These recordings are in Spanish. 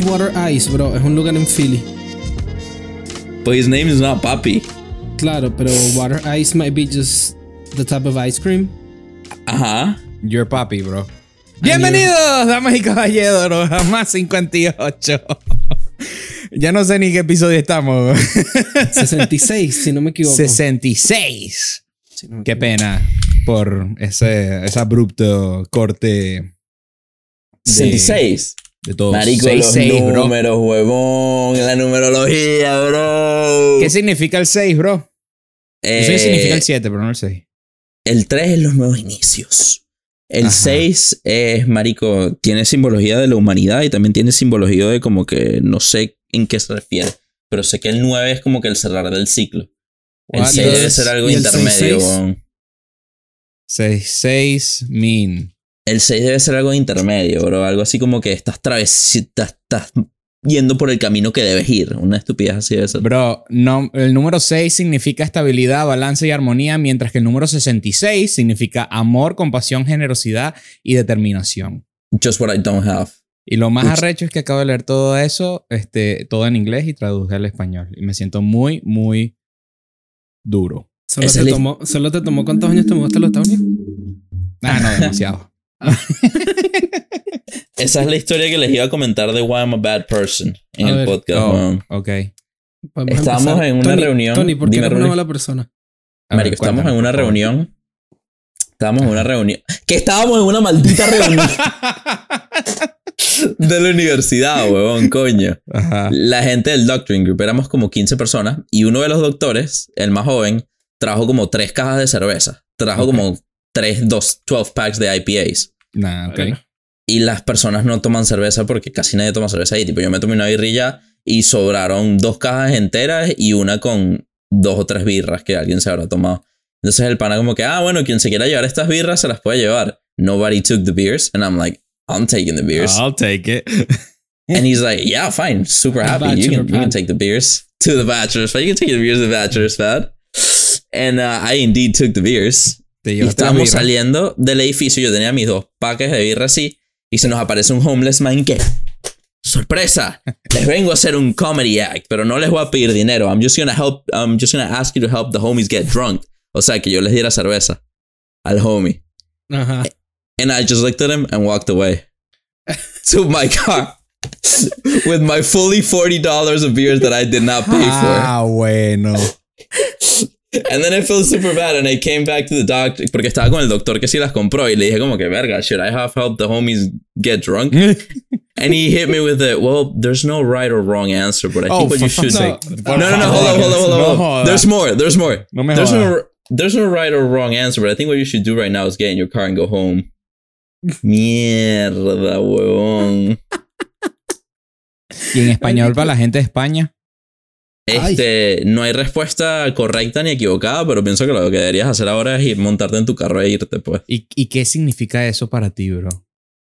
Water Ice, bro, es un lugar en Philly. But his name is not Papi. Claro, pero Water Ice might be just the type of ice cream. Ajá. Your papi, bro. Bienvenidos, damas y caballeros, a más 58. ya no sé ni qué episodio estamos. 66, si no me equivoco. 66. Si no me Qué equivoco. pena por ese, ese abrupto corte. de- 66. De todo. Marico, 66, los bro. números, huevón. La numerología, bro. ¿Qué significa el 6, bro? Eh, Eso significa el 7, pero no el 6. El 3 es los nuevos inicios. El Ajá. 6 es, marico, tiene simbología de la humanidad y también tiene simbología de como que no sé en qué se refiere. Pero sé que el 9 es como que el cerrar del ciclo. El What 6 debe ser algo intermedio. 6? weón. 6, 6 mean. El 6 debe ser algo intermedio, bro. Algo así como que estás traves estás, yendo por el camino que debes ir. Una estupidez así debe ser. Bro, no, el número 6 significa estabilidad, balance y armonía, mientras que el número 66 significa amor, compasión, generosidad y determinación. Just what I don't have. Y lo más arrecho es que acabo de leer todo eso, este, todo en inglés y traduje al español. Y me siento muy, muy duro. Te, tomó, ¿Solo te tomó cuántos años te mudaste a los Estados Unidos? Ah, no, demasiado. Esa es la historia que les iba a comentar de Why I'm a Bad Person en A el ver. podcast. Oh, ok. Estábamos empezar. en una Tony, reunión. Tony, ¿por qué Dime, eres una mala persona? Marico, estamos en una reunión. Estábamos en una reunión. Que estábamos en una maldita reunión de la universidad, huevón, coño. Ajá. La gente del Doctoring Group, éramos como 15 personas y uno de los doctores, el más joven, trajo como tres cajas de cerveza. Trajo como tres, dos, 12 packs de IPAs. Nah, ok. Y las personas no toman cerveza porque casi nadie toma cerveza ahí. Tipo, yo me tomé una birrilla y sobraron dos cajas enteras y una con dos o tres birras que alguien se habrá tomado. Entonces el pana como que, ah, bueno, quien se quiera llevar estas birras se las puede llevar. Nobody took the beers. And I'm like, I'm taking the beers. I'll take it. And he's like, yeah, fine. Super happy. You can, you can pad. take the beers to the bachelor's pad. You can take the beers to the bachelor's pad. And uh, I indeed took the beers. Y estábamos saliendo del edificio. Yo tenía mis dos paques de birra así. Y se nos aparece un homeless man que. ¡Sorpresa! Les vengo a hacer un comedy act, pero no les voy a pedir dinero. I'm just gonna help. I'm just gonna ask you to help the homies get drunk. O sea, que yo les diera cerveza al homie. Ajá. And I just looked at him and walked away to my car with my fully $40 of beers that I did not pay Ah, bueno. And then I felt super bad and I came back to the doctor porque estaba con el doctor que sí las compró y le dije como que verga, should I have helped the homies get drunk? And he hit me with the, well, there's no right or wrong answer, but I think Oh, what you should sake. No, no, no, hold on, hold on, hold on. No. There's more, there's more. No me There's no, there's no right or wrong answer, but I think what you should do right now is get in your car and go home. Mierda, huevón. Y en español para la gente de España. Este, no hay respuesta correcta ni equivocada, pero pienso que lo que deberías hacer ahora es ir, montarte en tu carro e irte, pues. ¿Y, ¿Y qué significa eso para ti, bro?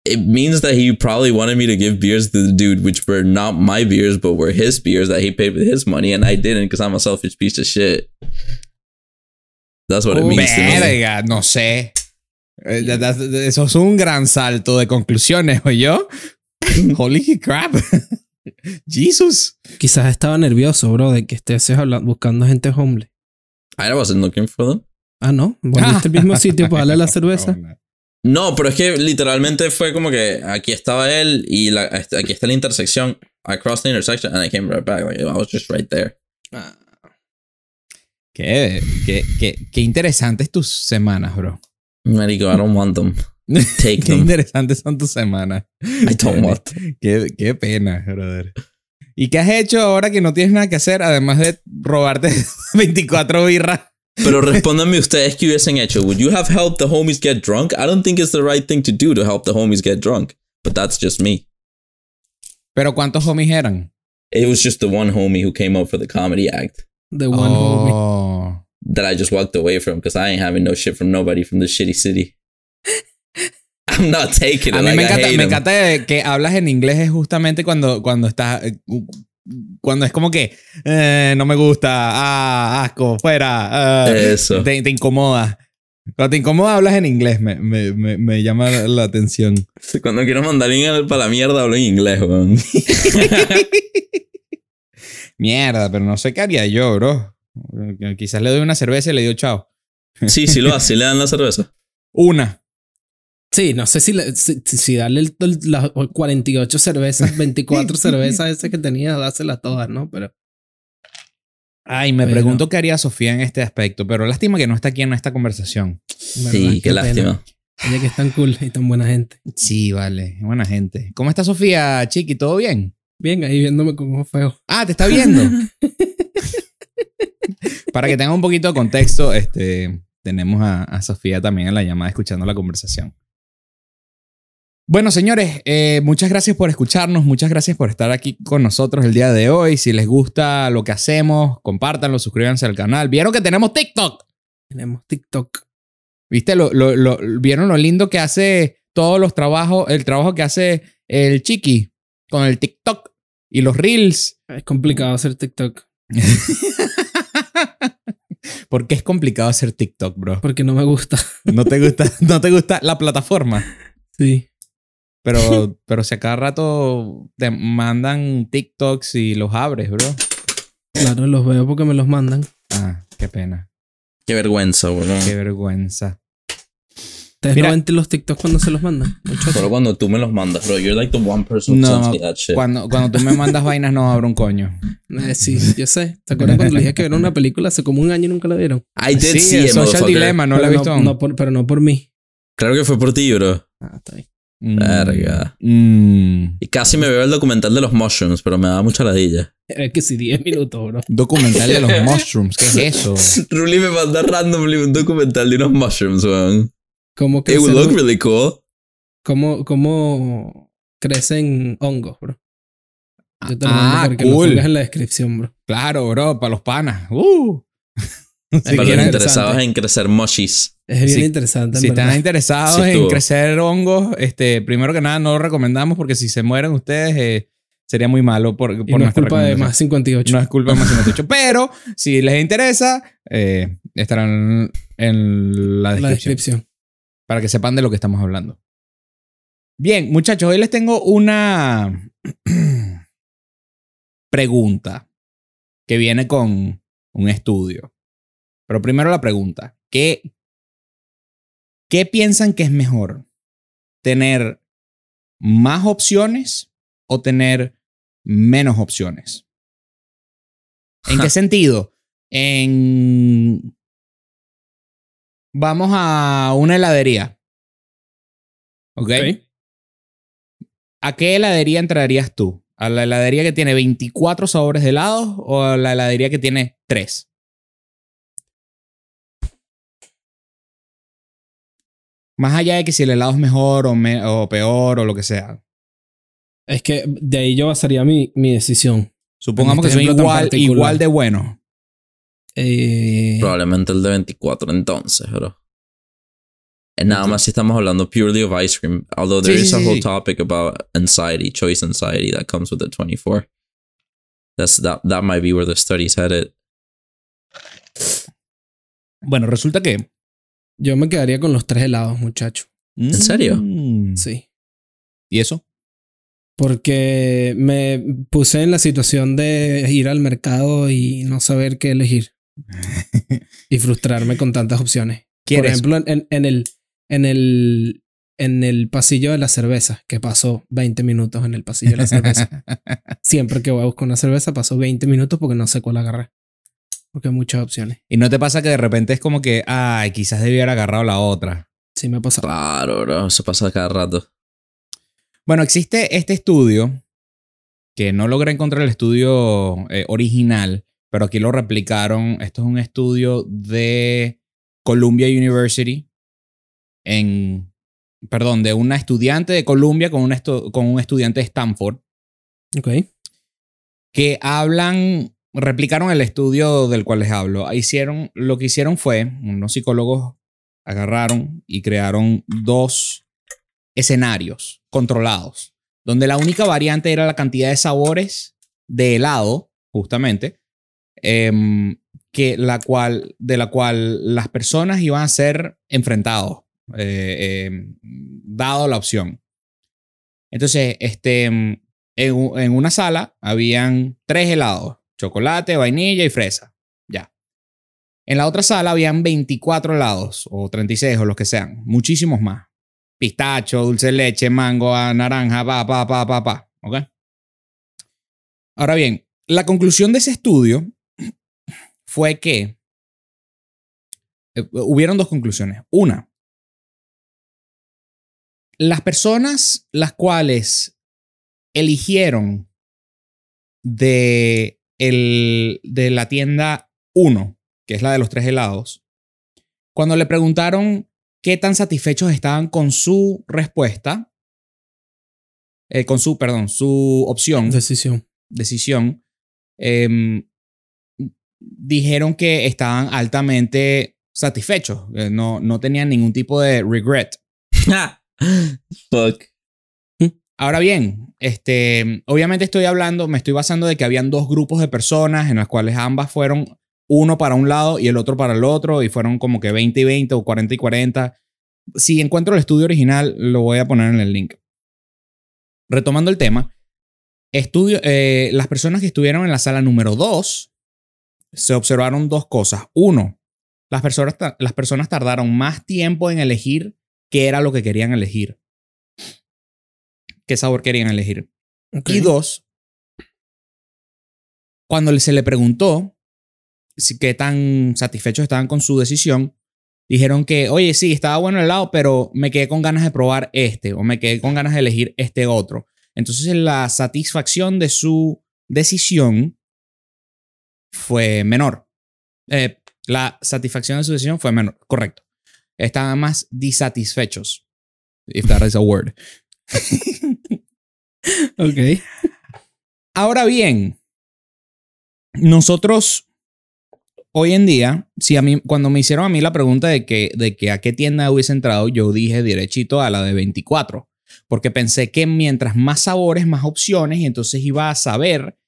It means that he probably wanted me to give beers to the dude, which were not my beers, but were his beers that he paid with his money, and I didn't because I'm a selfish piece of shit. That's what it Oh, means to me. Verga, no sé. Eh, that- that- Eso es un gran salto de conclusiones, ¿o yo? Holy crap. Jesus. Quizás estaba nervioso, bro, de que estés hablando, buscando gente homeless. I wasn't looking for them. Ah, no. Volviste al mismo sitio para darle la cerveza. No, pero es que literalmente fue como que aquí estaba él y la, este- aquí está la intersección. I crossed the intersection and I came right back. Like, I was just right there. Qué, qué, qué, qué interesantes tus semanas, bro. Marico, I don't want them. Take Qué them. interesantes son tus semanas. I don't want. Qué, qué pena, brother. ¿Y qué has hecho ahora que no tienes nada que hacer, además de robarte 24 birras? Pero respóndanme ustedes qué hubiesen hecho. Would you have helped the homies get drunk? I don't think it's the right thing to do to help the homies get drunk. But that's just me. Pero ¿cuántos homies eran? It was just the one homie who came up for the comedy act The one homie. oh. that I just walked away from because I ain't having no shit from nobody from the shitty city. I'm not taking it. A mí like, me encanta, me encanta que hablas en inglés es justamente cuando, cuando estás... eh, Cuando es como que eh, no me gusta, ah, asco, fuera, ah, Eso. te, te incomoda. Cuando te incomoda hablas en inglés, me, me, me, me llama la atención. Cuando quiero mandar alguien para la mierda, hablo en inglés, weón. Mierda, pero no sé qué haría yo, bro. Quizás le doy una cerveza y le digo chao. Sí, sí lo hace, sí le dan la cerveza. Una. Sí, no sé si, le- si, si- si darle el- el- las 48 cervezas, 24 cervezas ese que tenía, dáselas todas, ¿no? Pero Ay, me Pero- pregunto qué haría Sofía en este aspecto, pero lástima que no está aquí en esta conversación. Sí, qué lástima. Ella que es tan cool y tan buena gente. Sí, vale, buena gente. ¿Cómo está Sofía, Chiqui? ¿Todo bien? Bien, ahí viéndome como feo. Ah, te está viendo. Para que tenga un poquito de contexto, este, tenemos a, a Sofía también en la llamada escuchando la conversación. Bueno, señores, eh, muchas gracias por escucharnos, muchas gracias por estar aquí con nosotros el día de hoy. Si les gusta lo que hacemos, compártanlo, suscríbanse al canal. ¿Vieron que tenemos TikTok? Tenemos TikTok. ¿Viste? Lo, lo- lo- ¿Vieron lo lindo que hace todos los trabajos, el trabajo que hace el Chiqui con el TikTok y los Reels? Es complicado hacer TikTok Porque es complicado hacer TikTok, bro. porque no me gusta. No te gusta, no te gusta la plataforma. Sí. Pero, pero si a cada rato te mandan TikToks y los abres, bro. Claro, los veo porque me los mandan. Ah, qué pena. Qué vergüenza, weón. Qué vergüenza. ¿Ustedes Mira- no ven los TikToks cuando se los mandan? Muchachos. Solo cuando tú me los mandas, bro. You're like the one person who No, sends me that shit. Cuando, cuando tú me mandas vainas no abro un coño. Eh, sí, yo sé. ¿Se acuerdan cuando les dije que vieron una película hace como un año y nunca la vieron? I did Sí, see it, Social. Dilemma, no pero la he visto aún. no por- pero no por mí. Claro que fue por ti, bro. Ah, está bien. Mm. Verga. Mm. Y casi me veo el documental de los mushrooms, pero me daba mucha ladilla. Es que sí, 10 minutos, bro. Documental de los mushrooms. ¿Qué es eso? Ruli me manda randomly un documental de unos mushrooms, weón. ¿Cómo It would look really cool. cómo, cómo crecen hongos, bro? Yo te lo Ah, mando para que lo cool. pongas en la descripción, bro. Claro, bro, para los panas. Uh. Si Para los interesados en crecer mushies. Es bien Sí, interesante, Si están interesados Sí, en crecer hongos, este, primero que nada no lo recomendamos porque si se mueren ustedes eh, sería muy malo por, por Y no es culpa de más 58. No es culpa de más 58. Pero si les interesa, eh, estarán en la la descripción, descripción. para que sepan de lo que estamos hablando. Bien, muchachos, hoy les tengo una pregunta que viene con un estudio. Pero primero la pregunta, ¿qué, ¿qué piensan que es mejor? ¿Tener más opciones o tener menos opciones? ¿En qué sentido? En... Vamos a una heladería. ¿Ok? ¿A qué heladería entrarías tú? ¿A la heladería que tiene 24 sabores de helados o a la heladería que tiene 3? Más allá de que si el helado es mejor o, me- o peor o lo que sea. Es que de ahí yo basaría mi, mi decisión. Supongamos que este son igual, igual de buenos. Eh, Probablemente el de 24 entonces, bro. Es nada más si estamos hablando purely of ice cream. Although there Sí, is sí, a sí, whole sí. topic about anxiety, choice anxiety that comes with the 24. That's that that might be where the studies headed. Bueno, resulta que... yo me quedaría con los tres helados, muchacho. ¿En serio? Sí. ¿Y eso? Porque me puse en la situación de ir al mercado y no saber qué elegir. y frustrarme con tantas opciones. Por ejemplo, en, en el, en, el, en el pasillo de la cerveza, que pasó 20 minutos en el pasillo de la cerveza. Siempre que voy a buscar una cerveza, paso 20 minutos porque no sé cuál agarrar. Porque hay muchas opciones. ¿Y no te pasa que de repente es como que, ay, quizás debiera haber agarrado la otra? Sí me ha pasado. Claro, bro. Eso pasa cada rato. Bueno, existe este estudio que no logré encontrar el estudio eh, original, pero aquí lo replicaron. Esto es un estudio de Columbia University en, perdón, de una estudiante de Columbia con, una estu- con un estudiante de Stanford Ok. que hablan, replicaron el estudio del cual les hablo. Hicieron, lo que hicieron fue, unos psicólogos agarraron y crearon dos escenarios controlados, donde la única variante era la cantidad de sabores de helado, justamente, em, que la cual, de la cual las personas iban a ser enfrentados, eh, eh, dado la opción. Entonces, este, en, en una sala habían tres helados, chocolate, vainilla y fresa. Ya. En la otra sala habían 24 helados, o 36, o los que sean, muchísimos más. Pistacho, dulce de leche, mango, naranja, pa, pa, pa, pa, pa. ¿Ok? Ahora bien, la conclusión de ese estudio fue que eh, hubieron dos conclusiones. Una, las personas las cuales eligieron de, el, de la tienda 1, que es la de los tres helados, cuando le preguntaron qué tan satisfechos estaban con su respuesta, eh, con su, perdón, su opción. Decisión. Decisión. Em, dijeron que estaban altamente satisfechos. eh, No, no tenían ningún tipo de regret. Fuck. Ahora bien, este, obviamente estoy hablando, me estoy basando de que habían dos grupos de personas en las cuales ambas fueron uno para un lado y el otro para el otro y fueron como que 20 y 20 o 40 y 40. Si encuentro el estudio original, lo voy a poner en el link. Retomando el tema, estudio, eh, las personas que estuvieron en la sala número 2 se observaron dos cosas. Uno, las personas, las personas tardaron más tiempo en elegir qué era lo que querían elegir. ¿Qué sabor querían elegir? Y dos, cuando se le preguntó si qué tan satisfechos estaban con su decisión, dijeron que, oye, sí, estaba bueno el helado, pero me quedé con ganas de probar este o me quedé con ganas de elegir este otro. Entonces la satisfacción de su decisión fue menor. Eh, la satisfacción de su decisión fue menor, correcto. Estaban más disatisfechos. If that is a word. Ok. Ahora bien, nosotros hoy en día, si a mí, cuando me hicieron a mí la pregunta de que, de que a qué tienda hubiese entrado, yo dije derechito a la de 24, porque pensé que mientras más sabores, más opciones, y entonces iba a saber,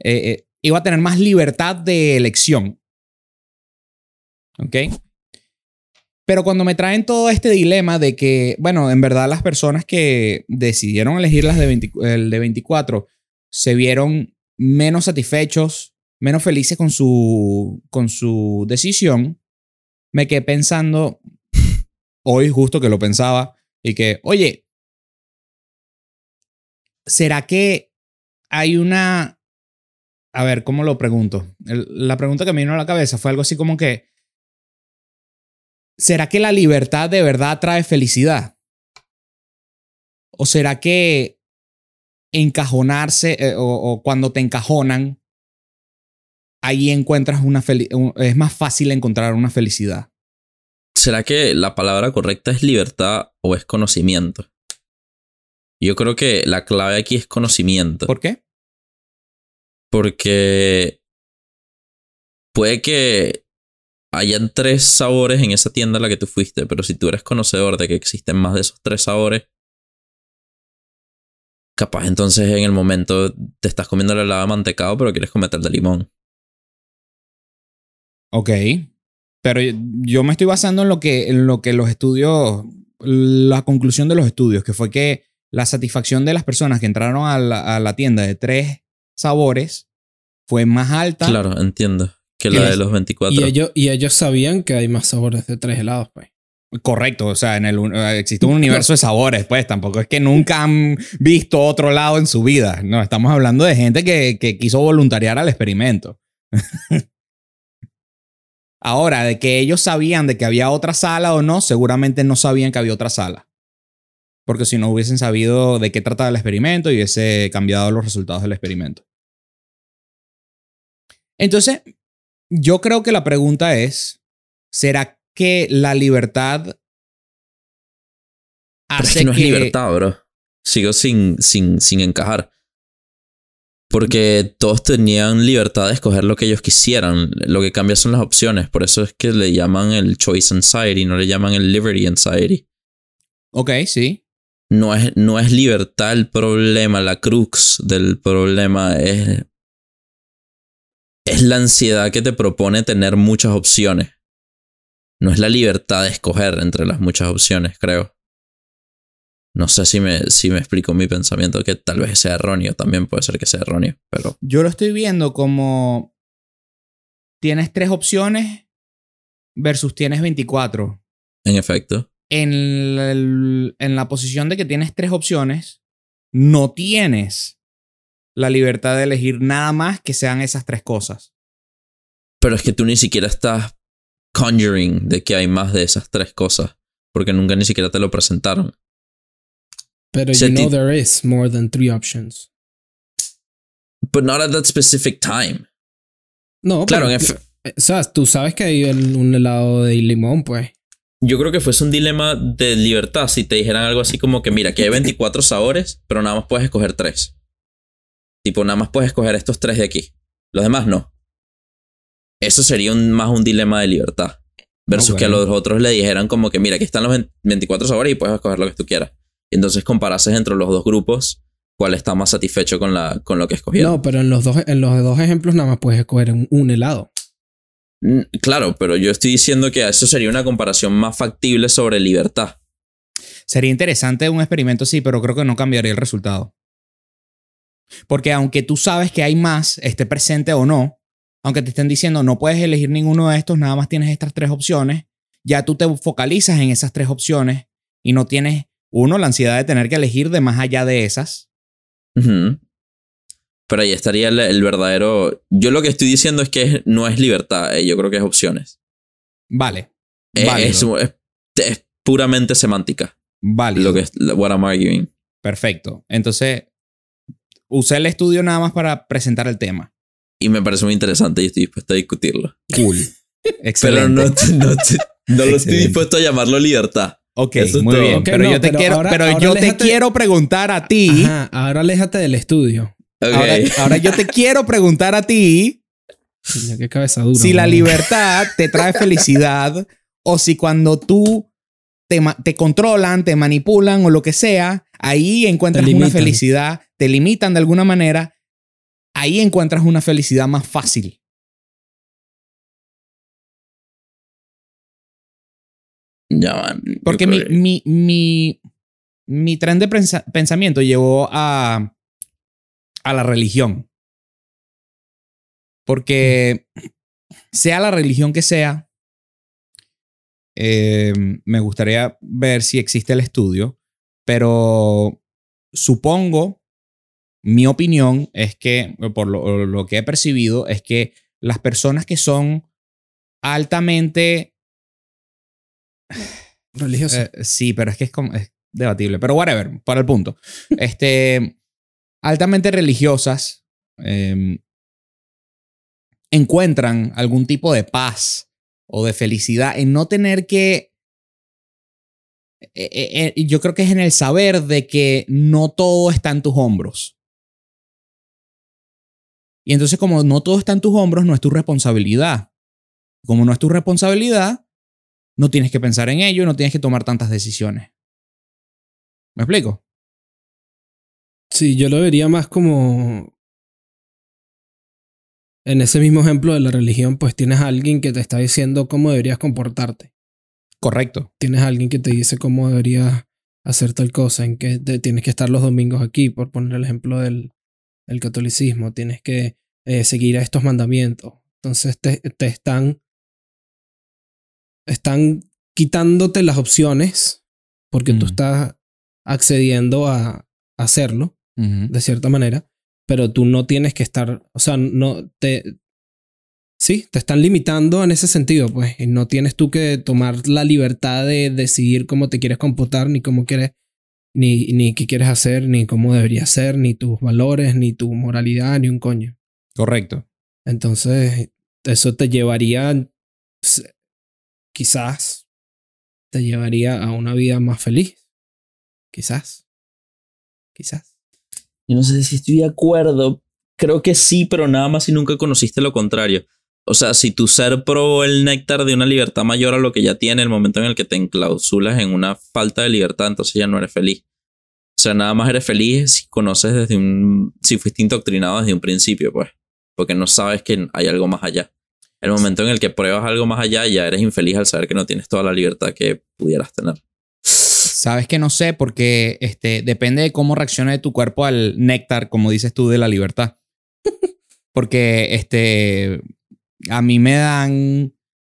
eh, eh, iba a tener más libertad de elección. ¿Ok? Pero cuando me traen todo este dilema de que, bueno, en verdad las personas que decidieron elegir las de 20 el de 24 se vieron menos satisfechos, menos felices con su, con su decisión, me quedé pensando, hoy justo que lo pensaba, y que, oye, ¿será que hay una... A ver, ¿cómo lo pregunto? La pregunta que me vino a la cabeza fue algo así como que, ¿será que la libertad de verdad trae felicidad? ¿O será que encajonarse eh, o, o cuando te encajonan, ahí encuentras una felicidad, es más fácil encontrar una felicidad? ¿Será que la palabra correcta es libertad o es conocimiento? Yo creo que la clave aquí es conocimiento. ¿Por qué? Porque puede que hayan tres sabores en esa tienda a la que tú fuiste, pero si tú eres conocedor de que existen más de esos tres sabores, capaz entonces en el momento te estás comiendo el helado de mantecado, pero quieres comerte el de limón. Ok. Pero yo me estoy basando en lo que, en lo que los estudios, la conclusión de los estudios, que fue que la satisfacción de las personas que entraron a la, a la tienda de tres sabores fue más alta. Claro, entiendo. Que ¿Qué la de es? los 24. Y ellos, y ellos sabían que hay más sabores de tres helados, pues. Correcto, o sea, en el, eh, existe un universo de sabores, pues tampoco es que nunca han visto otro lado en su vida. No, estamos hablando de gente que, que quiso voluntariar al experimento. Ahora, de que ellos sabían de que había otra sala o no, seguramente no sabían que había otra sala. Porque si no hubiesen sabido de qué trataba el experimento y hubiese cambiado los resultados del experimento. Entonces, yo creo que la pregunta es, ¿será que la libertad hace es que no es libertad, bro. Sigo sin, sin, sin encajar. Porque todos tenían libertad de escoger lo que ellos quisieran. Lo que cambia son las opciones. Por eso es que le llaman el Choice Anxiety, no le llaman el Liberty Anxiety. Ok, sí. No es, no es libertad el problema, la crux del problema es es la ansiedad que te propone tener muchas opciones. No es la libertad de escoger entre las muchas opciones, creo. No sé si me, si me explico mi pensamiento, que tal vez sea erróneo, también puede ser que sea erróneo, pero... Yo lo estoy viendo como tienes tres opciones versus tienes 24. En efecto. En, en la posición de que tienes tres opciones, no tienes la libertad de elegir nada más que sean esas tres cosas. Pero es que tú ni siquiera estás conjuring de que hay más de esas tres cosas, porque nunca ni siquiera te lo presentaron. Pero Se you know there is more than three options. But not at that specific time. No, Claro, pero- en eh, o sea, tú sabes que hay el- un helado de limón, pues. yo creo que fuese un dilema de libertad si te dijeran algo así como que, mira, aquí hay 24 sabores, pero nada más puedes escoger tres. Tipo, nada más puedes escoger estos tres de aquí. Los demás no. Eso sería un- más un dilema de libertad. Versus que a los otros le dijeran como que, mira, aquí están los 20 24 sabores y puedes escoger lo que tú quieras. Y entonces comparases entre los dos grupos cuál está más satisfecho con, la, con lo que escogieron. No, pero en los dos, en los dos ejemplos nada más puedes escoger un, un helado. Mm, Claro, pero yo estoy diciendo que eso sería una comparación más factible sobre libertad. Sería interesante un experimento así, pero creo que no cambiaría el resultado. Porque aunque tú sabes que hay más, esté presente o no, aunque te estén diciendo no puedes elegir ninguno de estos, nada más tienes estas tres opciones, ya tú te focalizas en esas tres opciones y no tienes, uno, la ansiedad de tener que elegir de más allá de esas. Pero ahí estaría el, el verdadero. Yo lo que estoy diciendo es que es- no es libertad, eh, yo creo que es opciones. Vale. Eh, válido, es, es- es puramente semántica. válido. Lo que es what I'm arguing. Perfecto. Entonces, usé el estudio nada más para presentar el tema. Y me parece muy interesante y estoy dispuesto a discutirlo. Cool. Pero Excelente. no, te- no, te- no lo estoy dispuesto a llamarlo libertad. Ok, Eso muy bien. Pero no, yo te pero quiero, ahora- pero ahora yo te quiero preguntar a ti. Ajá, ahora aléjate del estudio. Ahora, ahora yo te quiero preguntar a ti Qué cabeza dura. si la libertad te trae felicidad o si cuando tú te, te controlan, te manipulan o lo que sea, ahí encuentras una felicidad, te limitan de alguna manera, ahí encuentras una felicidad más fácil. Ya Porque mi, mi, mi, mi tren de pensa- pensamiento llevó a, a la religión. Porque sea la religión que sea, eh, me gustaría ver si existe el estudio, pero supongo, mi opinión es que, por lo, lo que he percibido, es que las personas que son altamente Religioso. eh, sí, pero es que es, como, es debatible. Pero whatever, para el punto. Este, altamente religiosas eh, encuentran algún tipo de paz o de felicidad en no tener que... eh, eh, eh, yo creo que es en el saber de que no todo está en tus hombros. Y entonces como no todo está en tus hombros, no es tu responsabilidad. Como no es tu responsabilidad, no tienes que pensar en ello, no tienes que tomar tantas decisiones. ¿Me explico? Sí, yo lo vería más como. En ese mismo ejemplo de la religión, pues tienes a alguien que te está diciendo cómo deberías comportarte. Correcto. Tienes a alguien que te dice cómo deberías hacer tal cosa, en que te- tienes que estar los domingos aquí, por poner el ejemplo del, del catolicismo. Tienes que eh, seguir a estos mandamientos. Entonces te, te están. Están quitándote las opciones porque tú estás accediendo a hacerlo de cierta manera, pero tú no tienes que estar, o sea, no te... Sí, te están limitando en ese sentido, pues, y no tienes tú que tomar la libertad de decidir cómo te quieres comportar, ni cómo quieres, ni, ni qué quieres hacer, ni cómo deberías ser, ni tus valores, ni tu moralidad, ni un coño. Correcto. Entonces, eso te llevaría, quizás, te llevaría a una vida más feliz. Quizás. Quizás. Yo no sé si estoy de acuerdo. Creo que sí, pero nada más si nunca conociste lo contrario. O sea, si tu ser probó el néctar de una libertad mayor a lo que ya tiene, el momento en el que te enclausulas en una falta de libertad, entonces ya no eres feliz. O sea, nada más eres feliz si conoces desde un. si fuiste indoctrinado desde un principio, pues. porque no sabes que hay algo más allá. El momento en el que pruebas algo más allá, ya eres infeliz al saber que no tienes toda la libertad que pudieras tener. Sabes que no sé, porque este, depende de cómo reaccione tu cuerpo al néctar, como dices tú, de la libertad. Porque este, a mí me dan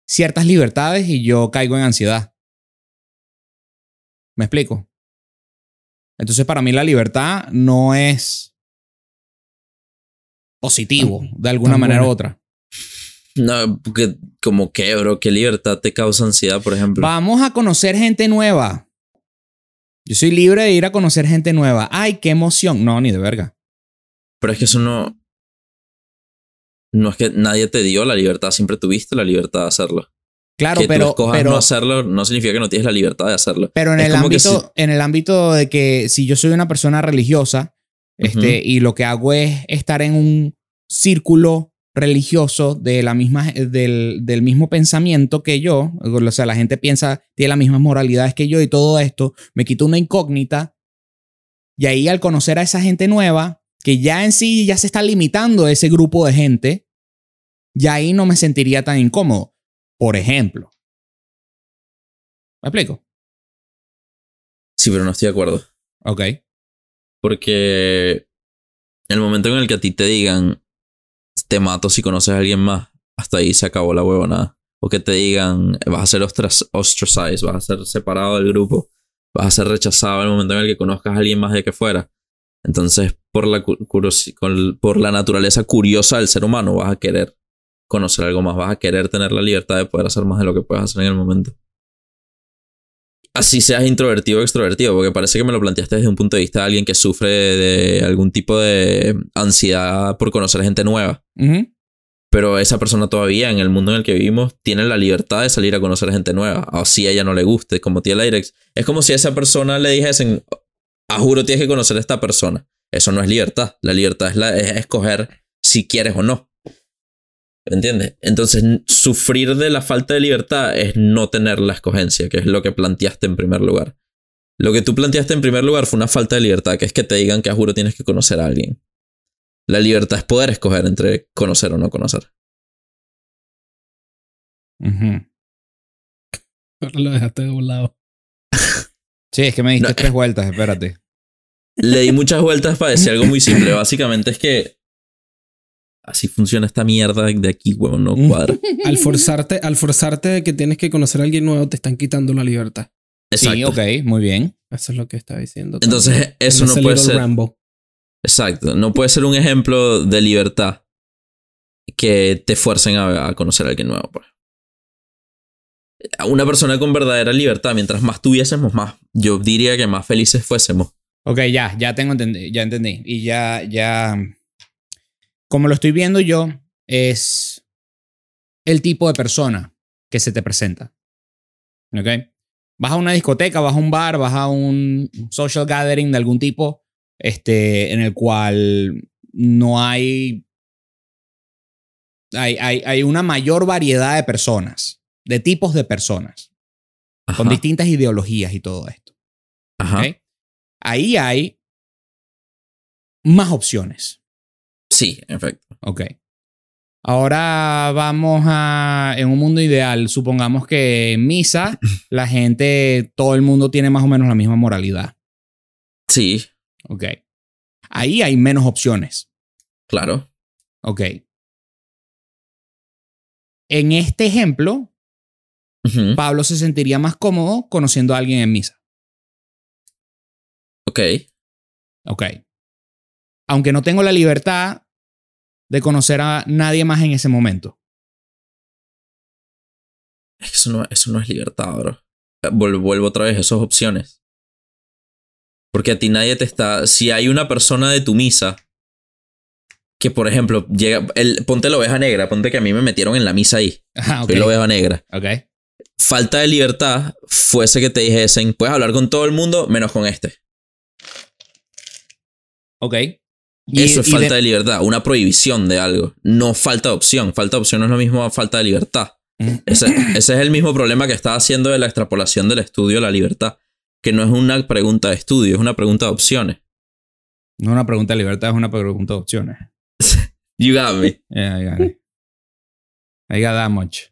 ciertas libertades y yo caigo en ansiedad. ¿Me explico? Entonces, para mí la libertad no es positivo, de alguna manera u otra. No, porque como que, bro, qué libertad te causa ansiedad, por ejemplo. Vamos a conocer gente nueva. Yo soy libre de ir a conocer gente nueva. ¡Ay, qué emoción! No, ni de verga. Pero es que eso no. No es que nadie te dio la libertad, siempre tuviste la libertad de hacerlo. Claro, que tú pero, escojas pero, no hacerlo no significa que no tienes la libertad de hacerlo. pero en, es el ámbito, en el ámbito de que si yo soy una persona religiosa este, y lo que hago es estar en un círculo religioso de la misma, del, del mismo pensamiento que yo, o sea, la gente piensa, tiene las mismas moralidades que yo y todo esto, me quito una incógnita y ahí al conocer a esa gente nueva, que ya en sí ya se está limitando ese grupo de gente, ya ahí no me sentiría tan incómodo. Por ejemplo. ¿Me explico? Sí, pero no estoy de acuerdo. Ok. Porque el momento en el que a ti te digan, te mato si conoces a alguien más, hasta ahí se acabó la huevonada. O que te digan, vas a ser ostracized, vas a ser separado del grupo, vas a ser rechazado en el momento en el que conozcas a alguien más de que fuera. Entonces, por la, por la naturaleza curiosa del ser humano, vas a querer conocer algo más, vas a querer tener la libertad de poder hacer más de lo que puedes hacer en el momento. Así seas introvertido o extrovertido, porque parece que me lo planteaste desde un punto de vista de alguien que sufre de algún tipo de ansiedad por conocer gente nueva. Pero esa persona todavía, en el mundo en el que vivimos, tiene la libertad de salir a conocer gente nueva. Así a ella no le guste, como tiene la. Es como si a esa persona le dijesen, a juro tienes que conocer a esta persona. Eso no es libertad. La libertad es, la, es escoger si quieres o no. ¿Entiendes? Entonces, sufrir de la falta de libertad es no tener la escogencia, que es lo que planteaste en primer lugar. Lo que tú planteaste en primer lugar fue una falta de libertad, que es que te digan que a juro tienes que conocer a alguien. La libertad es poder escoger entre conocer o no conocer. Ahora lo dejaste de un lado. Sí, es que me diste No. tres vueltas, espérate. Le di muchas vueltas para decir algo muy simple. Básicamente es que así funciona esta mierda de aquí, huevón, no cuadra. Al forzarte, al forzarte de que tienes que conocer a alguien nuevo, te están quitando la libertad. Exacto. Sí, ok, muy bien. Eso es lo que está diciendo. Entonces, también. eso En no puede ser. Rambo. Exacto. No puede ser un ejemplo de libertad que te fuercen a, a conocer a alguien nuevo. Pues. A Una persona con verdadera libertad, mientras más tuviésemos, más, yo diría que más felices fuésemos. Ok, ya, ya tengo entendi- ya entendí. Y ya, ya. Como lo estoy viendo yo, es el tipo de persona que se te presenta. Ok. Vas a una discoteca, vas a un bar, vas a un social gathering de algún tipo, este, en el cual no hay. Hay, hay, hay una mayor variedad de personas, de tipos de personas, con distintas ideologías y todo esto. Ajá. Ahí hay más opciones. Sí, en efecto. Ok. Ahora vamos a, en un mundo ideal, supongamos que en misa la gente, todo el mundo tiene más o menos la misma moralidad. Sí, Ok. Ahí hay menos opciones. claro. Ok. En este ejemplo. Pablo se sentiría más cómodo conociendo a alguien en misa. Ok. Ok. Aunque no tengo la libertad de conocer a nadie más en ese momento. Es que Eso no, eso no es libertad, bro. Vuelvo, vuelvo otra vez, esas opciones. Porque a ti nadie te está. Si hay una persona de tu misa que, por ejemplo, llega. El, ponte la oveja negra, ponte que a mí me metieron en la misa ahí. Ah, ok. Soy la oveja negra. Ok. Falta de libertad fuese que te dijesen: puedes hablar con todo el mundo menos con este. Ok. Y- Eso es falta de- de libertad, una prohibición de algo. No falta de opción. Falta de opción no es lo mismo a falta de libertad. Ese, ese es el mismo problema que estaba haciendo de la extrapolación del estudio a la libertad. Que no es una pregunta de estudio, es una pregunta de opciones. No es una pregunta de libertad, es una pregunta de opciones. You got me. Yeah, I got it. I got that much.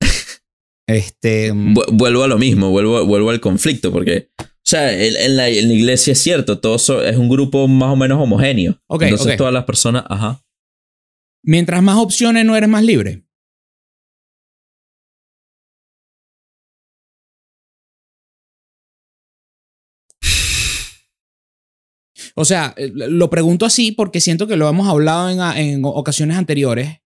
Este. mm, Vu- vuelvo a lo mismo, vuelvo, vuelvo al conflicto, porque, o sea, en, en la, en la iglesia es cierto, todo so- es un grupo más o menos homogéneo. Ok, Entonces todas las personas, ajá. Mientras más opciones, no eres más libre. O sea, eh, lo pregunto así porque siento que lo hemos hablado en, en ocasiones anteriores,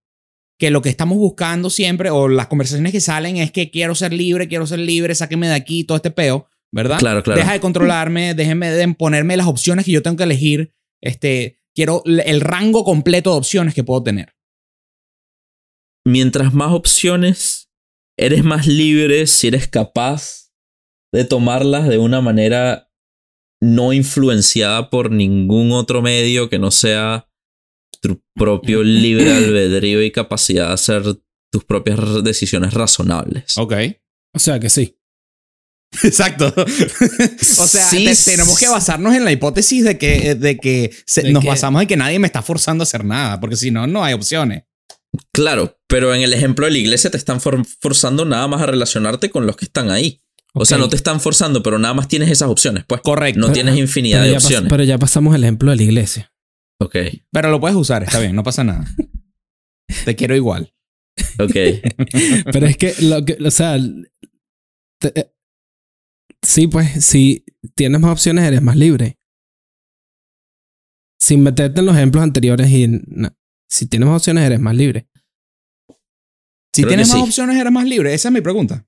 que lo que estamos buscando siempre, o las conversaciones que salen, es que quiero ser libre, quiero ser libre, sáquenme de aquí, todo este peo, ¿verdad? Claro, claro. Deja de controlarme, déjenme de ponerme las opciones que yo tengo que elegir. Este, quiero el rango completo de opciones que puedo tener. Mientras más opciones, eres más libre si eres capaz de tomarlas de una manera no influenciada por ningún otro medio que no sea tu propio libre albedrío y capacidad de hacer tus propias decisiones razonables. Ok. O sea que sí. Exacto. o sea, Sí, te- s- tenemos que basarnos en la hipótesis de que, de que se- De nos que- basamos en que nadie me está forzando a hacer nada, porque si no, no hay opciones. Claro, pero en el ejemplo de la iglesia te están for- forzando nada más a relacionarte con los que están ahí. O sea, no te están forzando, pero nada más tienes esas opciones, pues. Correcto. No tienes infinidad de opciones. pero ya pasamos el ejemplo de la iglesia. Ok, Pero lo puedes usar, está bien, no pasa nada. Te quiero igual. ok. Pero es que, lo que o sea, te- eh, sí, pues, si tienes más opciones, eres más libre. Sin meterte en los ejemplos anteriores y na- si tienes más opciones, eres más libre. Si Creo tienes más sí. opciones, eres más libre. Esa es mi pregunta.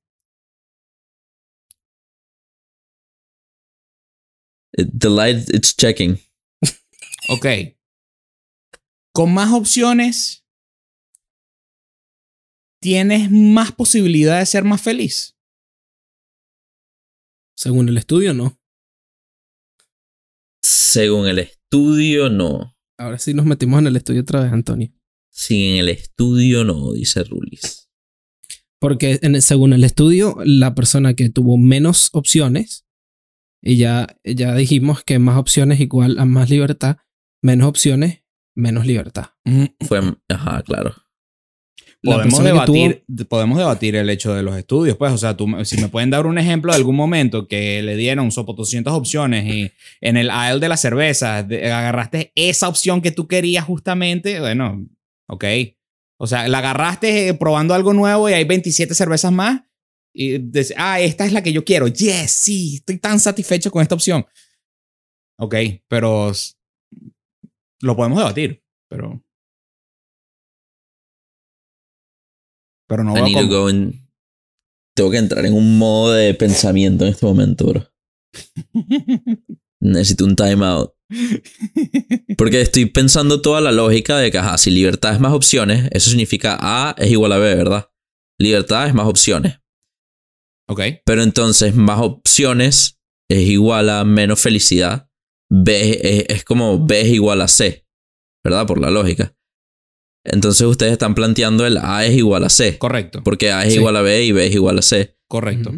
The light, it's checking. Ok. Con más opciones, tienes más posibilidad de ser más feliz. Según el estudio, no. Según el estudio, no. Ahora sí nos metimos en el estudio otra vez, Antonio. Sí, en el estudio, no, dice Rulis. Porque en el- según el estudio, la persona que tuvo menos opciones, y ya, ya dijimos que más opciones igual a más libertad, menos opciones, menos libertad. Fue, ajá, claro. Podemos debatir, podemos debatir el hecho de los estudios, pues, o sea, tú, si me pueden dar un ejemplo de algún momento que le dieron sopo 200 opciones y en el aisle de la cerveza de- agarraste esa opción que tú querías justamente, bueno, ok. O sea, la agarraste eh, probando algo nuevo y hay 27 cervezas más y dices, ah, esta es la que yo quiero. Yes, sí, estoy tan satisfecho con esta opción. Ok, pero lo podemos debatir, pero... Pero no I veo need to cómo. go in- Tengo que entrar en un modo de pensamiento en este momento, bro. Necesito un timeout. Porque estoy pensando toda la lógica de que, ajá, si libertad es más opciones, eso significa A es igual a B, ¿verdad? Libertad es más opciones. ok, Pero entonces más opciones es igual a menos felicidad. B es, es como B es igual a C, ¿verdad? Por la lógica. Entonces ustedes están planteando el A es igual a C. correcto, Porque A es Sí. igual a B y B es igual a C. correcto.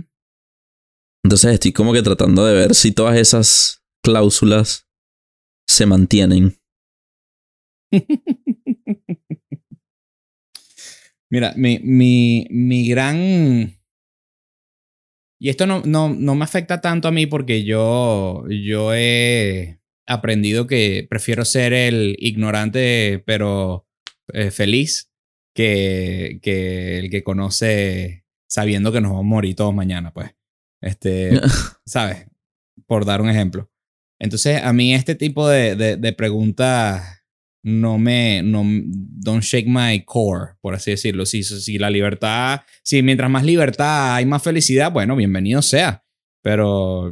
Entonces estoy como que tratando de ver si todas esas cláusulas se mantienen. Mira, mi, mi, mi gran... Y esto no, no, no me afecta tanto a mí porque yo, yo he aprendido que prefiero ser el ignorante pero eh, feliz que, que el que conoce sabiendo que nos vamos a morir todos mañana, pues. Este, ¿sabes? Por dar un ejemplo. Entonces, a mí este tipo de, de, de preguntas no me, no, don't shake my core, por así decirlo. Si, si la libertad, si mientras más libertad hay más felicidad, bueno, bienvenido sea. Pero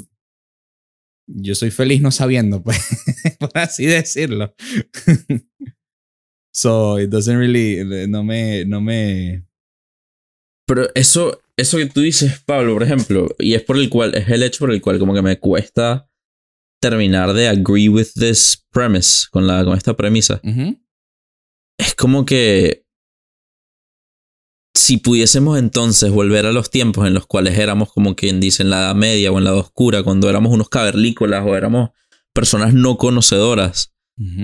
yo soy feliz no sabiendo, pues, por así decirlo. so, it doesn't really, no me, no me, Pero eso, eso que tú dices, Pablo, por ejemplo, y es por el cual, es el hecho por el cual como que me cuesta terminar de agree with this premise, con, la, con esta premisa. Es como que si pudiésemos entonces volver a los tiempos en los cuales éramos como quien dice en la Edad Media o en la Edad Oscura, cuando éramos unos cavernícolas o éramos personas no conocedoras,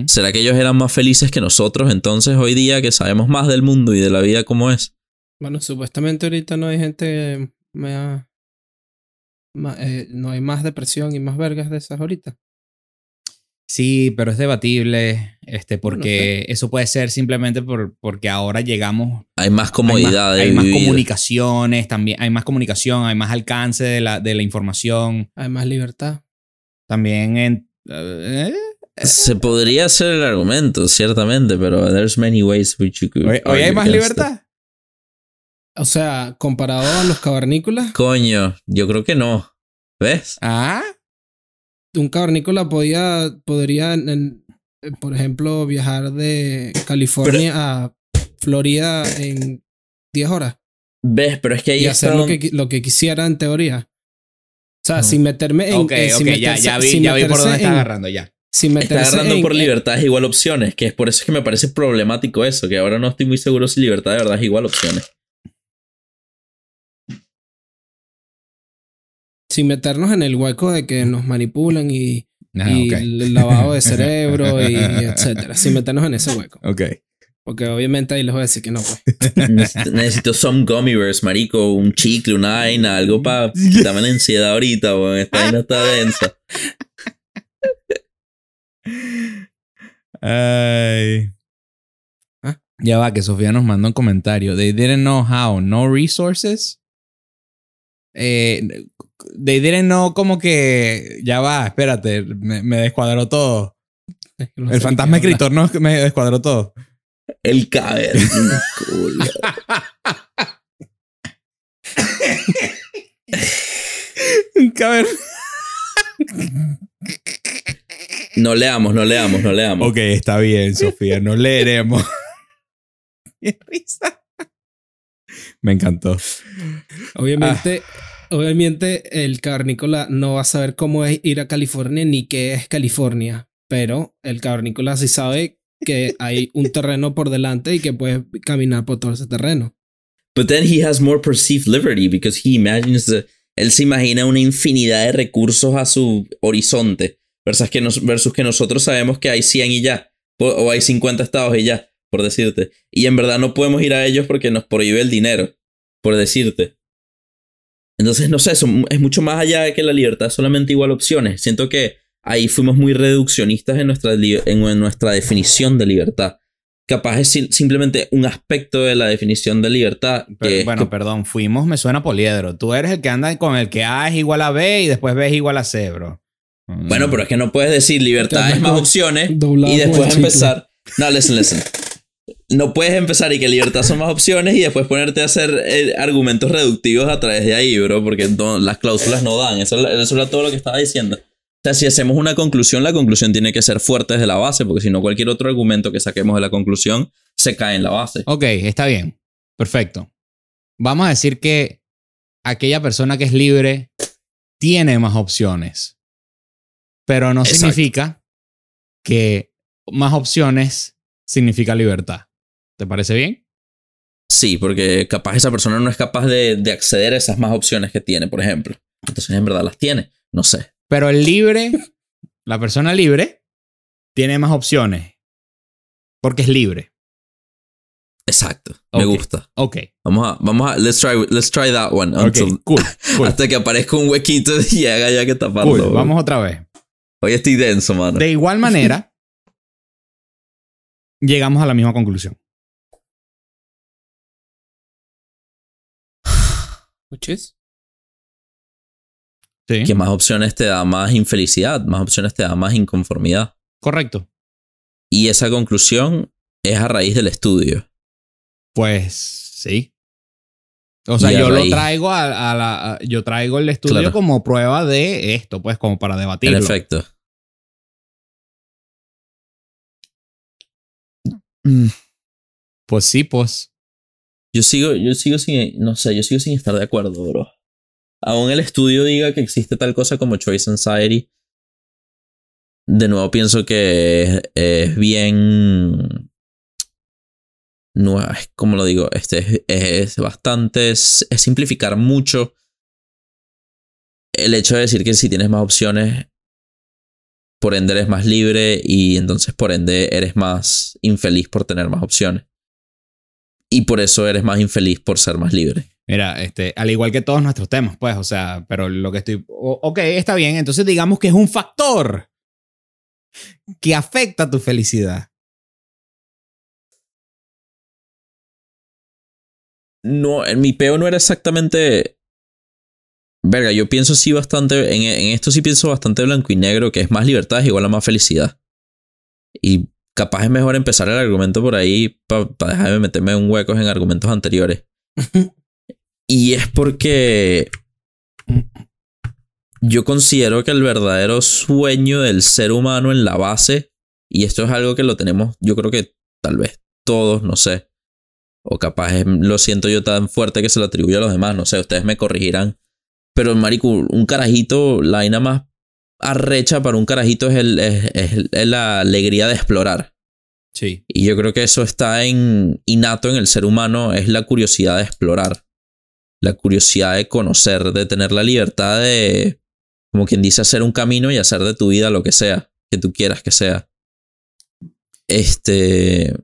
¿Será que ellos eran más felices que nosotros entonces hoy día que sabemos más del mundo y de la vida como es? Bueno, supuestamente ahorita no hay gente más, más- eh, no hay más depresión y más vergas de esas ahorita. Sí, pero es debatible, este, Bueno, porque eso puede ser simplemente por, porque ahora llegamos Hay más hay comodidad más, de hay más comunicaciones también, hay más comunicación, hay más alcance de la, de la información. Hay más libertad. También en... eh, Se podría hacer el argumento, ciertamente, pero there's many ways which you could hoy, hoy hay más libertad. O sea, comparado a los cavernícolas. Coño, yo creo que no. ¿Ves? Ah, un cavernícola podía, podría, en- en- eh, por ejemplo, viajar de California a Florida en 10 horas ¿Ves? Pero es que ahí y hacer lo que, lo que quisiera en teoría. O sea, No. sin meterme en. ok, eh, sin ok, ya, meterse- ya vi, ya vi por dónde está en- agarrando ya. Sin Está agarrando en- por libertad es igual opciones, que es por eso es que me parece problemático eso, que ahora no estoy muy seguro si libertad de verdad es igual opciones. sin meternos en el hueco de que nos manipulan y, Ah, y el lavado de cerebro y etcétera. Sin meternos en ese hueco. Ok. Porque obviamente ahí les voy a decir que no, pues. Necesito, necesito some gummy bears, marico, un chicle, una vaina, algo para quitarme la ansiedad ahorita, weón. Esta vaina está densa. Ay. ¿Ah? Ya va, que Sofía nos manda un comentario. They didn't know how. No resources. Eh, they didn't know como que... Ya va, espérate. Me, me descuadró todo. No El fantasma escritor no, me descuadró todo. El cavernícola. Caber- No leamos, no leamos, no leamos. ok, está bien, Sofía. No leeremos. Qué risa. Me encantó. Obviamente, obviamente el cavernícola no va a saber cómo es ir a California ni qué es California, pero el cavernícola sí sabe que hay un terreno por delante y que puede caminar por todo ese terreno. But then he has more perceived liberty because he imagines the- él se imagina una infinidad de recursos a su horizonte versus que, nos, versus que nosotros sabemos que hay 100 y ya o, hay 50 estados y ya, por decirte. Y en verdad no podemos ir a ellos porque nos prohíbe el dinero, por decirte. Entonces, no sé, eso es mucho más allá de que la libertad es solamente igual opciones. Siento que ahí fuimos muy reduccionistas en nuestra, en, en nuestra definición de libertad. Capaz es sim- simplemente un aspecto de la definición de libertad. Pero, que es bueno, que- perdón, fuimos, me suena poliedro. Tú eres el que anda con el que A es igual a B y después B es igual a C, bro. Bueno, pero es que no puedes decir libertad es más opciones y después empezar. No, listen, listen. No puedes empezar y que libertad son más opciones y después ponerte a hacer eh, argumentos reductivos a través de ahí, bro, porque no- las cláusulas no dan. Eso, es- eso era todo lo que estaba diciendo. O sea, si hacemos una conclusión, la conclusión tiene que ser fuerte desde la base, porque si no, cualquier otro argumento que saquemos de la conclusión se cae en la base. Ok, está bien. Perfecto. Vamos a decir que aquella persona que es libre tiene más opciones. Pero no Exacto. significa que más opciones significa libertad. ¿Te parece bien? Sí, porque capaz esa persona no es capaz de, de acceder a esas más opciones que tiene, por ejemplo. Entonces, en verdad las tiene. No sé. Pero el libre, la persona libre, tiene más opciones. Porque es libre. Exacto. Me gusta. Ok. Vamos a, vamos a, let's try, let's try that one Ok, until- cool. cool, hasta que aparezca un huequito y haga ya que taparlo. cool. Vamos otra vez. Hoy estoy denso, mano. De igual manera, llegamos a la misma conclusión. Which is? Sí. Que más opciones te da más infelicidad, más opciones te da más inconformidad. Correcto. Y esa conclusión es a raíz del estudio. Pues sí. O sea, yo lo traigo a, a la. a- yo traigo el estudio Claro. como prueba de esto, pues, como para debatirlo. efecto. Mm, Pues sí, pues. Yo sigo, yo sigo sin, no sé, yo sigo sin estar de acuerdo, bro. Aún el estudio diga que existe tal cosa como choice anxiety. De nuevo pienso que es, es bien. No, es como lo digo, este es, bastante. Es, simplificar mucho el hecho de decir que si tienes más opciones por ende eres más libre y entonces por ende eres más infeliz por tener más opciones. Y por eso eres más infeliz por ser más libre. Mira, este, al igual que todos nuestros temas, pues, o sea, pero lo que estoy. ok, está bien. Entonces digamos que es un factor que afecta tu felicidad. No, en mi peo no era exactamente. Verga, yo pienso sí bastante. En, en esto sí pienso bastante blanco y negro, que es más libertad es igual a más felicidad. Y capaz es mejor empezar el argumento por ahí para dejar de meterme en huecos en argumentos anteriores. y es porque. Yo considero que el verdadero sueño del ser humano en la base, y esto es algo que lo tenemos, yo creo que tal vez todos, no sé, o capaz es- lo siento yo tan fuerte que se lo atribuyo a los demás, no sé, ustedes me corregirán. Pero, marico, un carajito, la vaina más arrecha para un carajito es, el, es, es- es la alegría de explorar. Sí. Y yo creo que eso está en, innato en el ser humano, es la curiosidad de explorar. La curiosidad de conocer, de tener la libertad de, como quien dice, hacer un camino y hacer de tu vida lo que sea, que tú quieras que sea. Este,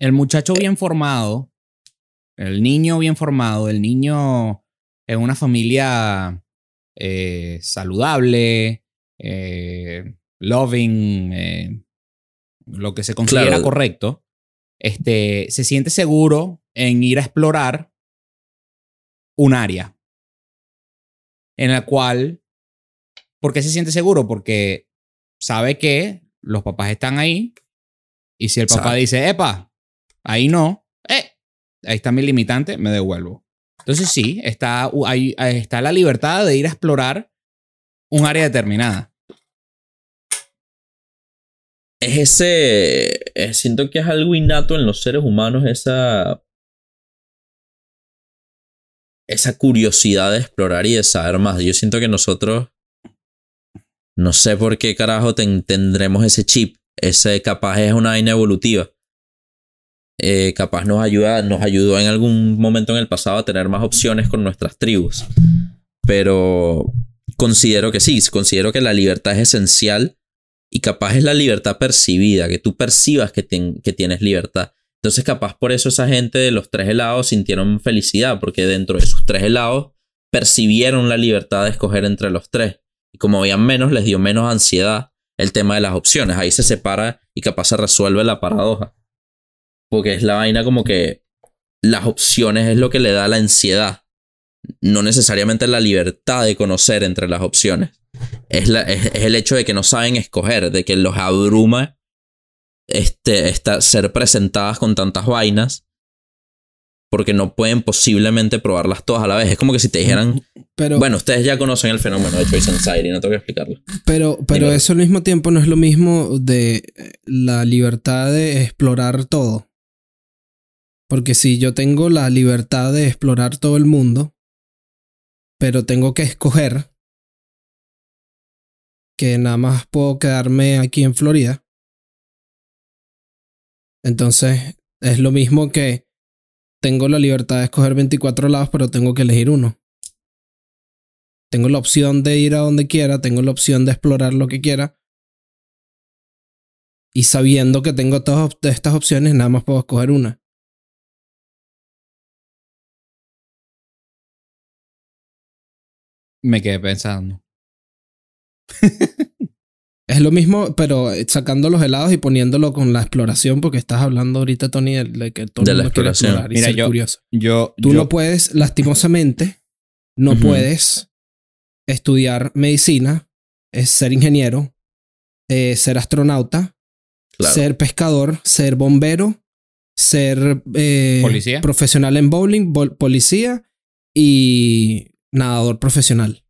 El muchacho bien formado, el niño bien formado, el niño en una familia eh, saludable, eh, loving, eh, lo que se considera Claro. correcto, este, se siente seguro en ir a explorar un área en la cual, ¿por qué se siente seguro? Porque sabe que los papás están ahí y si el papá Sabe. dice, epa, ahí no, eh, ahí está mi limitante, me devuelvo. Entonces sí, está, ahí está la libertad de ir a explorar un área determinada. es ese. eh, siento que es algo innato en los seres humanos, esa. Esa curiosidad de explorar y de saber más. Yo siento que nosotros. No sé por qué carajo ten- tendremos ese chip. Ese capaz es una vaina evolutiva. Eh, capaz nos ayuda, nos ayudó en algún momento en el pasado a tener más opciones con nuestras tribus. Pero considero que sí, considero que la libertad es esencial y capaz es la libertad percibida, que tú percibas que, que tienes libertad. Entonces capaz por eso esa gente de los tres helados sintieron felicidad, porque dentro de sus tres helados percibieron la libertad de escoger entre los tres. Y como habían menos, les dio menos ansiedad el tema de las opciones. Ahí se separa y capaz se resuelve la paradoja. Porque es la vaina como que las opciones es lo que le da la ansiedad. No necesariamente la libertad de conocer entre las opciones es, la- es- es el hecho de que no saben escoger, de que los abruma este, esta- ser presentadas con tantas vainas porque no pueden posiblemente probarlas todas a la vez. Es como que si te dijeran, Pero, bueno, ustedes ya conocen el fenómeno de Choice Anxiety, no tengo que explicarlo. pero, pero eso al mismo tiempo no es lo mismo de la libertad de explorar todo. Porque si yo tengo la libertad de explorar todo el mundo, pero tengo que escoger que nada más puedo quedarme aquí en Florida, entonces es lo mismo que tengo la libertad de escoger 24 lados, pero tengo que elegir uno. Tengo la opción de ir a donde quiera, tengo la opción de explorar lo que quiera. Y sabiendo que tengo todas estas opciones, nada más puedo escoger una. Me quedé pensando. Es lo mismo, pero eh, sacando los helados y poniéndolo con la exploración, porque estás hablando ahorita, Tony, de, de que todo De el la mundo quiere exploración. explorar y Mira, ser yo- curioso. Yo, Tú yo- no puedes, lastimosamente, no puedes estudiar medicina, es ser ingeniero, eh, ser astronauta, Claro. ser pescador, ser bombero, ser eh, ¿Policía? profesional en bowling, bol- policía y nadador profesional.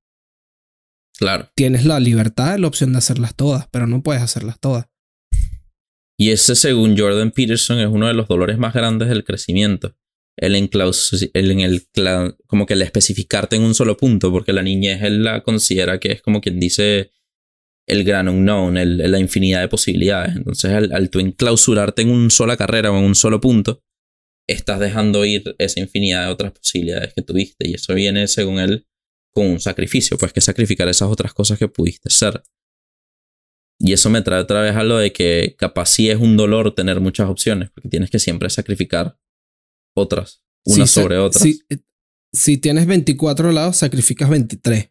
Claro. Tienes la libertad, la opción de hacerlas todas, pero no puedes hacerlas todas. Y ese, según Jordan Peterson, es uno de los dolores más grandes del crecimiento. El, enclaus- el en el como que el especificarte en un solo punto, porque la niñez él la considera que es como quien dice el gran unknown, el- la infinidad de posibilidades. Entonces, al, al tú enclausurarte en una sola carrera o en un solo punto, estás dejando ir esa infinidad de otras posibilidades que tuviste. Y eso viene, según él, con un sacrificio, pues que sacrificar esas otras cosas que pudiste ser. Y eso me trae otra vez a lo de que capaz sí es un dolor tener muchas opciones, porque tienes que siempre sacrificar otras, unas sobre otras. Si, eh, si tienes 24 lados, sacrificas 23.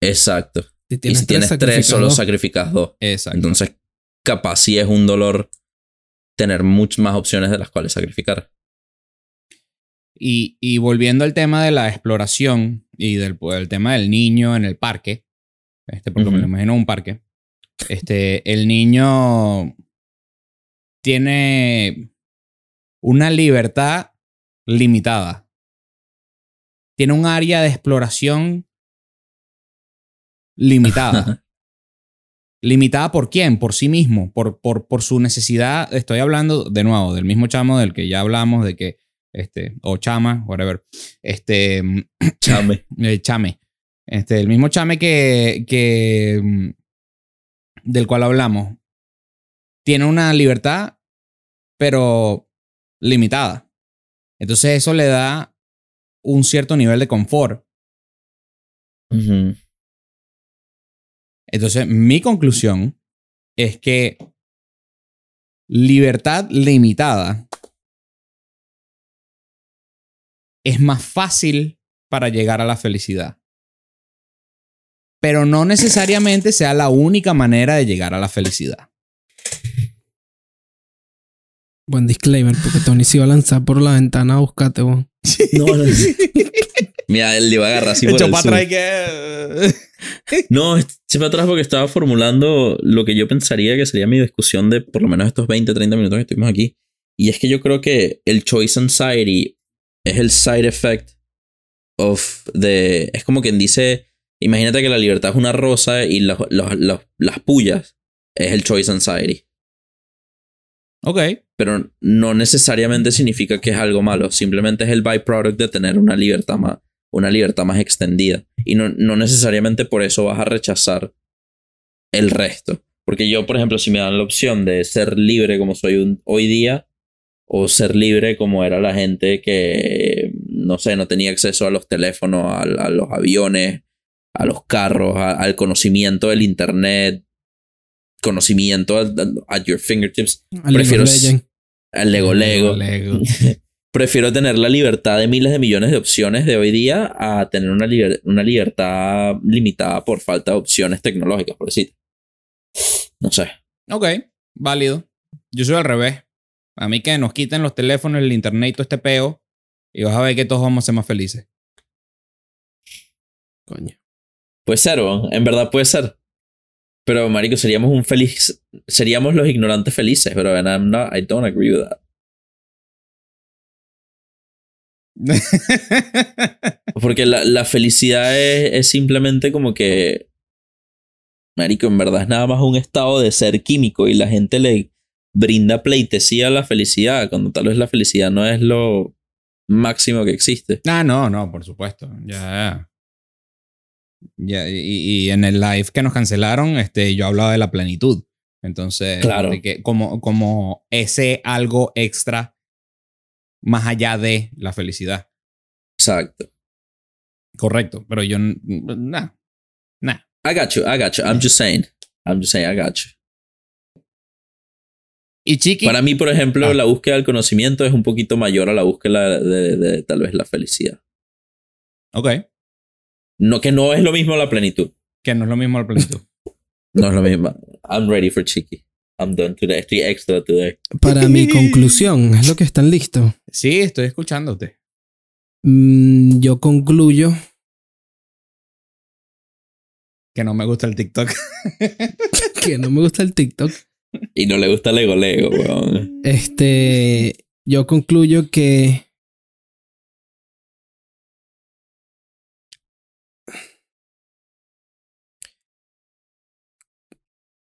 Exacto. Si Y si tienes tres, sacrificas solo dos. sacrificas dos. Exacto. Entonces, capaz sí es un dolor tener muchas más opciones de las cuales sacrificar. Y, y volviendo al tema de la exploración y del, del tema del niño en el parque, este, porque me lo imagino un parque, este, el niño tiene una libertad limitada. Tiene un área de exploración limitada. ¿Limitada por quién? Por sí mismo, por, por, por su necesidad. Estoy hablando de nuevo del mismo chamo del que ya hablamos, de que, este, o chama, whatever, este, Chame. eh, chame, este, el mismo chame que, que, mm, del cual hablamos, tiene una libertad, pero limitada. Entonces eso le da un cierto nivel de confort. Entonces, mi conclusión es que libertad limitada es más fácil para llegar a la felicidad. Pero no necesariamente sea la única manera de llegar a la felicidad. Buen disclaimer, porque Tony se iba a lanzar por la ventana a buscarte, weón. No, no. Mira, él le iba a agarrar así por Echó el atrás y que... No, eché para atrás porque estaba formulando lo que yo pensaría que sería mi discusión de por lo menos estos 20, 30 minutos que estuvimos aquí. Y es que yo creo que el choice anxiety es el side effect of the... Es como quien dice, imagínate que la libertad es una rosa y los- los- los- las pullas es el choice anxiety. Ok. Pero no necesariamente significa que es algo malo, simplemente es el byproduct de tener una libertad más, una libertad más extendida. Y no, no necesariamente por eso vas a rechazar el resto. Porque yo, por ejemplo, si me dan la opción de ser libre como soy un- hoy día, o ser libre como era la gente que, no sé, no tenía acceso a los teléfonos, a, a los aviones, a los carros, a- al conocimiento del Internet, conocimiento at, at your fingertips, Al Prefiero al Lego Lego. Lego. Prefiero tener la libertad de miles de millones de opciones de hoy día a tener una, liber- una libertad limitada por falta de opciones tecnológicas, por decir. No sé. Ok, válido. Yo soy al revés. A mí que nos quiten los teléfonos, el internet y todo este peo. Y vas a ver que todos vamos a ser más felices. Coño. Puede ser. En verdad puede ser. Pero, marico, seríamos un feliz... Seríamos los ignorantes felices, pero and I'm not, I don't agree with that. Porque la, la felicidad es, es simplemente como que. Marico, en verdad es nada más un estado de ser químico y la gente le brinda pleitesía a la felicidad, cuando tal vez la felicidad no es lo máximo que existe. ah, no, no, por supuesto. Ya. Ya, y, y en el live que nos cancelaron, este, yo hablaba de la plenitud. Entonces, Claro. de que como, como ese algo extra más allá de la felicidad. Exacto. Correcto. Pero yo, nada. Nah. I got you, I got you. I'm just saying. I'm just saying, I got you. Y Chiqui. Para mí, por ejemplo, Ah. la búsqueda del conocimiento es un poquito mayor a la búsqueda de, de tal vez la felicidad. Ok. No que no es lo mismo la plenitud. Que no es lo mismo la plenitud. No es lo mismo. I'm ready for Chiqui. I'm done today. Estoy extra today. Para mi conclusión, es lo que están listos. sí, estoy escuchándote. Mm, yo concluyo Que no me gusta el TikTok. que no me gusta el TikTok. Y no le gusta Lego Lego, weón. Este, yo concluyo que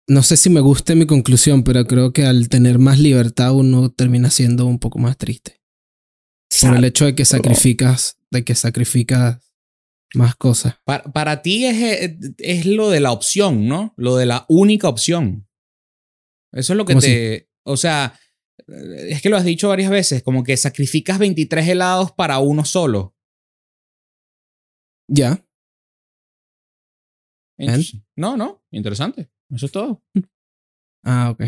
no sé si me guste mi conclusión, pero creo que al tener más libertad uno termina siendo un poco más triste. Por el hecho de que sacrificas, de que sacrificas más cosas. Para, para ti es, es lo de la opción, ¿no? Lo de la única opción. Eso es lo que ¿Cómo te... O sea, es que lo has dicho varias veces, como que sacrificas 23 helados para uno solo. Ya, no, no, interesante. Eso es todo. Ah, ok.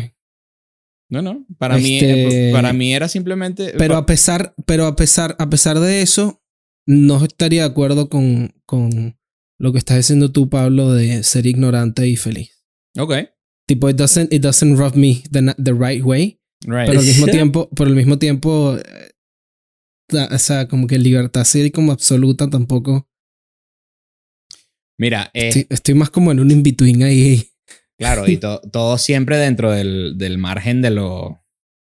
No, no. Para, mí, Este- para mí era simplemente. Pero a pesar, pero a pesar, a pesar de eso, no estaría de acuerdo con, con lo que estás diciendo tú, Pablo, de ser ignorante y feliz. Ok. Tipo, it doesn't, it doesn't rub me the, the right way. Right. Pero al mismo tiempo, pero al mismo tiempo, eh, da- o sea, como que libertad así como absoluta tampoco. Mira, eh, Estoy, estoy más como en un in-between ahí. claro, y to- todo siempre dentro del, del margen de lo,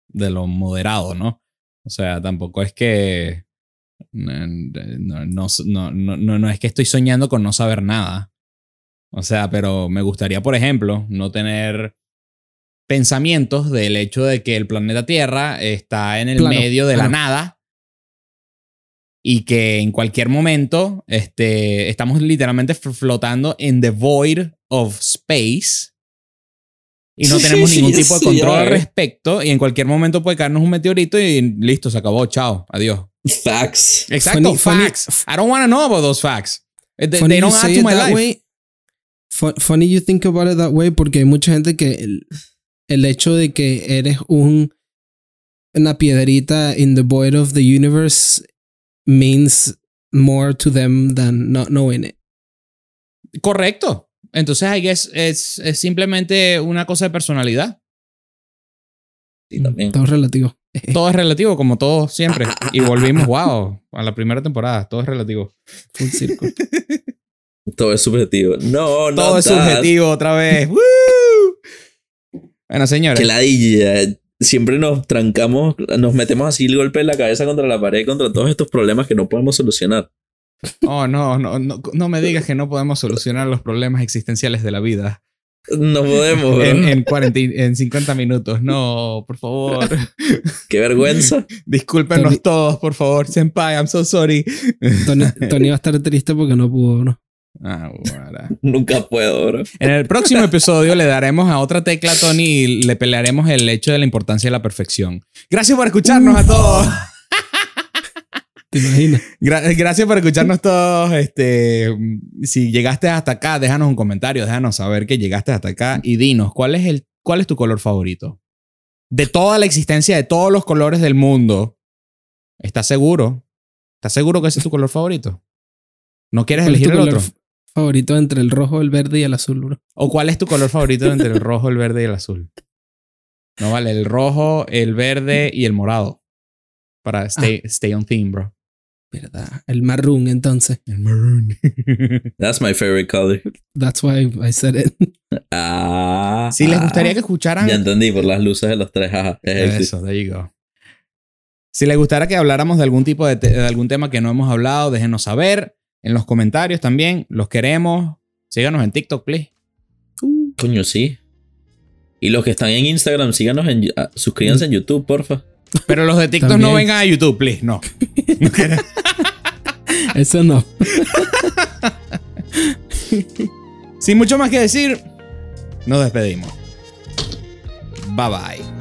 de lo moderado, ¿no? O sea, tampoco es que. No, no, no, no, no es que estoy soñando con no saber nada. O sea, pero me gustaría, por ejemplo, no tener pensamientos del hecho de que el planeta Tierra está en el medio de la nada y que en cualquier momento este, estamos literalmente flotando en the void of space y no Sí, tenemos sí, ningún sí, tipo de control al ves. respecto y en cualquier momento puede caernos un meteorito y listo, se acabó, chao, adiós. Facts. Exacto, Funny- funny- facts. I don't want to know about those facts. They, don't add to my life. way. Fu- Funny you think about it that way porque hay mucha gente que el, el hecho de que eres un una piedrita in the void of the universe means more to them than not knowing it. Correcto. Entonces, I guess es, es simplemente una cosa de personalidad. Sí, también. Todo es relativo. Todo es relativo, como todo siempre. Y volvimos, wow, a la primera temporada. Todo es relativo. Full circle. Todo es subjetivo. No, no. Todo es subjetivo otra vez. ¡Woo! Bueno, señores. Que ladilla. Siempre nos trancamos, nos metemos así el golpe en la cabeza contra la pared, contra todos estos problemas que no podemos solucionar. Oh, no, no, no, no me digas que no podemos solucionar los problemas existenciales de la vida No podemos, bro. en, en, 40 y- en 50 minutos. No, por favor. Qué vergüenza. Discúlpenos Tony- todos, por favor. Senpai, I'm so sorry. Tony, Tony va a estar triste porque no pudo, ¿no? Ah. Nunca puedo, bro. En el próximo episodio le daremos a otra tecla a Tony y le pelearemos el hecho de la importancia de la perfección. Gracias por escucharnos a todos. ¿Te imaginas? Gra- gracias por escucharnos todos. Este, si llegaste hasta acá, déjanos un comentario, déjanos saber que llegaste hasta acá y dinos cuál es el cuál es tu color favorito. De toda la existencia de todos los colores del mundo. ¿Estás seguro? ¿Estás seguro que ese es tu color favorito? ¿No quieres ¿Cuál es tu elegir el otro? Favorito entre el rojo, el verde y el azul, bro? ¿O cuál es tu color favorito entre el rojo, el verde y el azul? No vale, el rojo, el verde y el morado. Para stay, stay on theme, bro. ¿Verdad? El maroon, entonces. El maroon. That's my favorite color. That's why I said it. Ah. si les gustaría que escucharan. Ya entendí, por las luces de los tres. Ajá. Es Eso, there you go. Si les gustara que habláramos de algún tipo de algún tema que no hemos hablado, déjenos saber en los comentarios también. Los queremos. Síganos en TikTok, please. Coño, sí. Y los que están en Instagram, síganos en. ah, suscríbanse en YouTube, porfa. Pero los de TikTok no vengan a YouTube, please. No. Eso no. Sin mucho más que decir, nos despedimos. Bye bye.